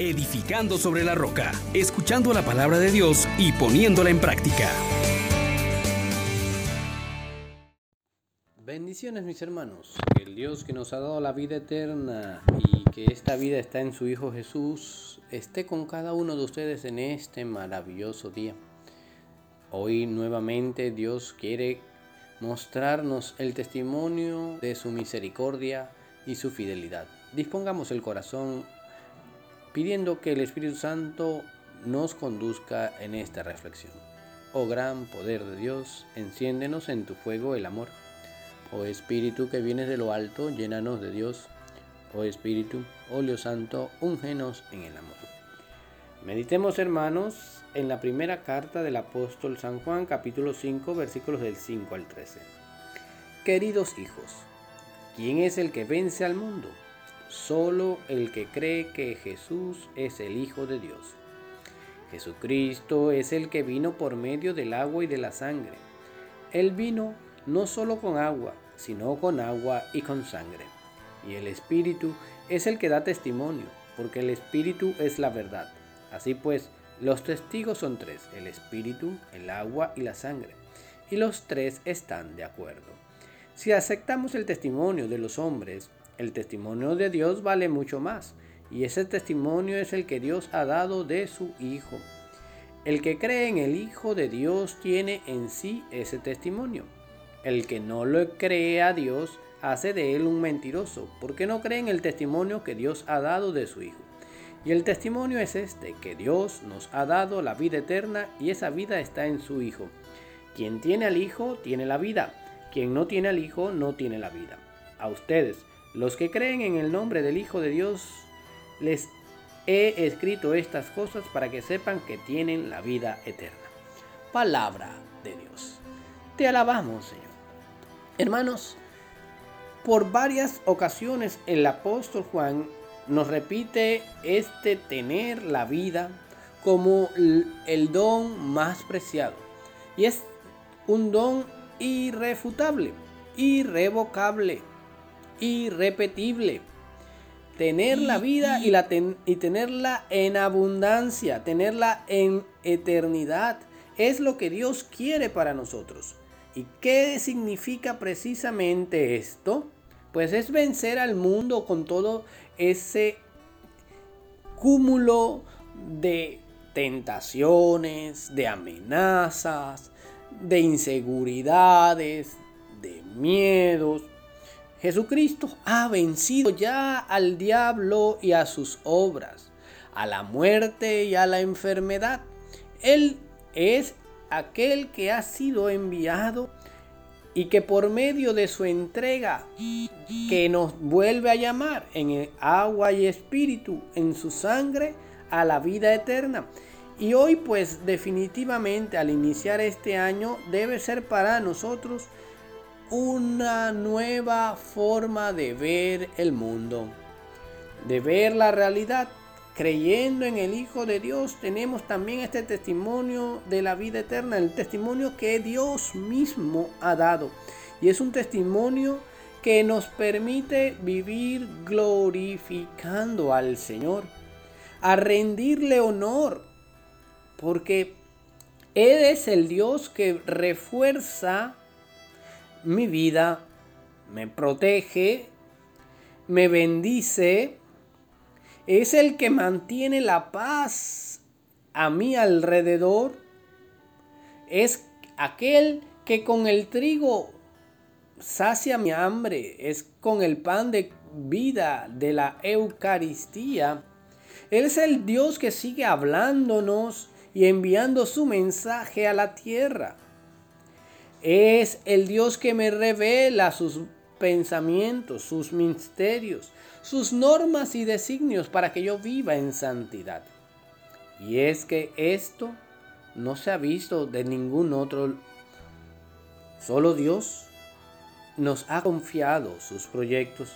edificando sobre la roca, escuchando la palabra de Dios y poniéndola en práctica. Bendiciones mis hermanos, el Dios que nos ha dado la vida eterna y que esta vida está en su Hijo Jesús, esté con cada uno de ustedes en este maravilloso día. Hoy nuevamente Dios quiere mostrarnos el testimonio de su misericordia y su fidelidad. Dispongamos el corazón pidiendo que el Espíritu Santo nos conduzca en esta reflexión. Oh gran poder de Dios, enciéndenos en tu fuego el amor. Oh Espíritu que vienes de lo alto, llénanos de Dios. Oh Espíritu, óleo santo, úngenos en el amor. Meditemos hermanos en la primera carta del apóstol San Juan capítulo 5 versículos del 5 al 13. Queridos hijos, ¿quién es el que vence al mundo? Solo el que cree que Jesús es el Hijo de Dios. Jesucristo es el que vino por medio del agua y de la sangre. Él vino no solo con agua, sino con agua y con sangre. Y el Espíritu es el que da testimonio, porque el Espíritu es la verdad. Así pues, los testigos son tres, el Espíritu, el agua y la sangre. Y los tres están de acuerdo. Si aceptamos el testimonio de los hombres, el testimonio de Dios vale mucho más, y ese testimonio es el que Dios ha dado de su Hijo. El que cree en el Hijo de Dios tiene en sí ese testimonio. El que no lo cree a Dios hace de él un mentiroso, porque no cree en el testimonio que Dios ha dado de su Hijo. Y el testimonio es este, que Dios nos ha dado la vida eterna y esa vida está en su Hijo. Quien tiene al Hijo tiene la vida, quien no tiene al Hijo no tiene la vida. A ustedes, los que creen en el nombre del Hijo de Dios, les he escrito estas cosas para que sepan que tienen la vida eterna. Palabra de Dios. Te alabamos, Señor. Hermanos, por varias ocasiones el apóstol Juan nos repite este tener la vida como el don más preciado. Y es un don irrefutable, irrevocable, irrepetible. Tener la vida y, la y tenerla en abundancia, tenerla en eternidad, es lo que Dios quiere para nosotros. ¿Y qué significa precisamente esto? Pues es vencer al mundo con todo ese cúmulo de tentaciones, de amenazas, de inseguridades, de miedos, Jesucristo ha vencido ya al diablo y a sus obras, a la muerte y a la enfermedad. Él es aquel que ha sido enviado y que por medio de su entrega que nos vuelve a llamar en agua y espíritu, en su sangre, a la vida eterna. Y hoy pues definitivamente al iniciar este año debe ser para nosotros una nueva forma de ver el mundo, de ver la realidad. Creyendo en el Hijo de Dios tenemos también este testimonio de la vida eterna, el testimonio que Dios mismo ha dado. Y es un testimonio que nos permite vivir glorificando al Señor, a rendirle honor, porque Él es el Dios que refuerza mi vida, me protege, me bendice, es el que mantiene la paz a mi alrededor, es aquel que con el trigo sacia mi hambre, es con el pan de vida de la Eucaristía. Él es el Dios que sigue hablándonos y enviando su mensaje a la tierra. Es el Dios que me revela sus pensamientos, sus misterios, sus normas y designios para que yo viva en santidad. Y es que esto no se ha visto de ningún otro. Solo Dios nos ha confiado sus proyectos.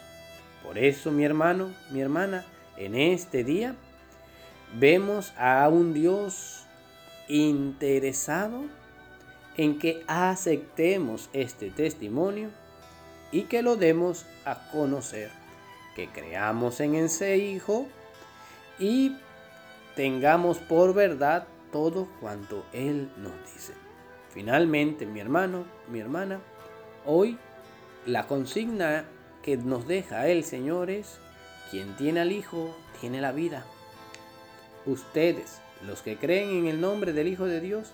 Por eso, mi hermano, mi hermana, en este día vemos a un Dios interesado en que aceptemos este testimonio y que lo demos a conocer, que creamos en ese Hijo y tengamos por verdad todo cuanto Él nos dice. Finalmente, mi hermano, mi hermana, hoy la consigna que nos deja el Señor es, quien tiene al Hijo, tiene la vida. Ustedes, los que creen en el nombre del Hijo de Dios,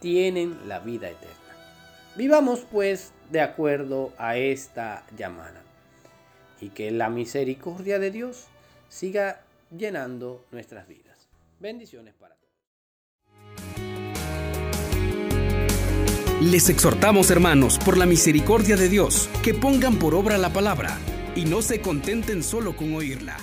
tienen la vida eterna. Vivamos pues de acuerdo a esta llamada y que la misericordia de Dios siga llenando nuestras vidas. Bendiciones para todos. Les exhortamos, hermanos, por la misericordia de Dios, que pongan por obra la palabra y no se contenten solo con oírla.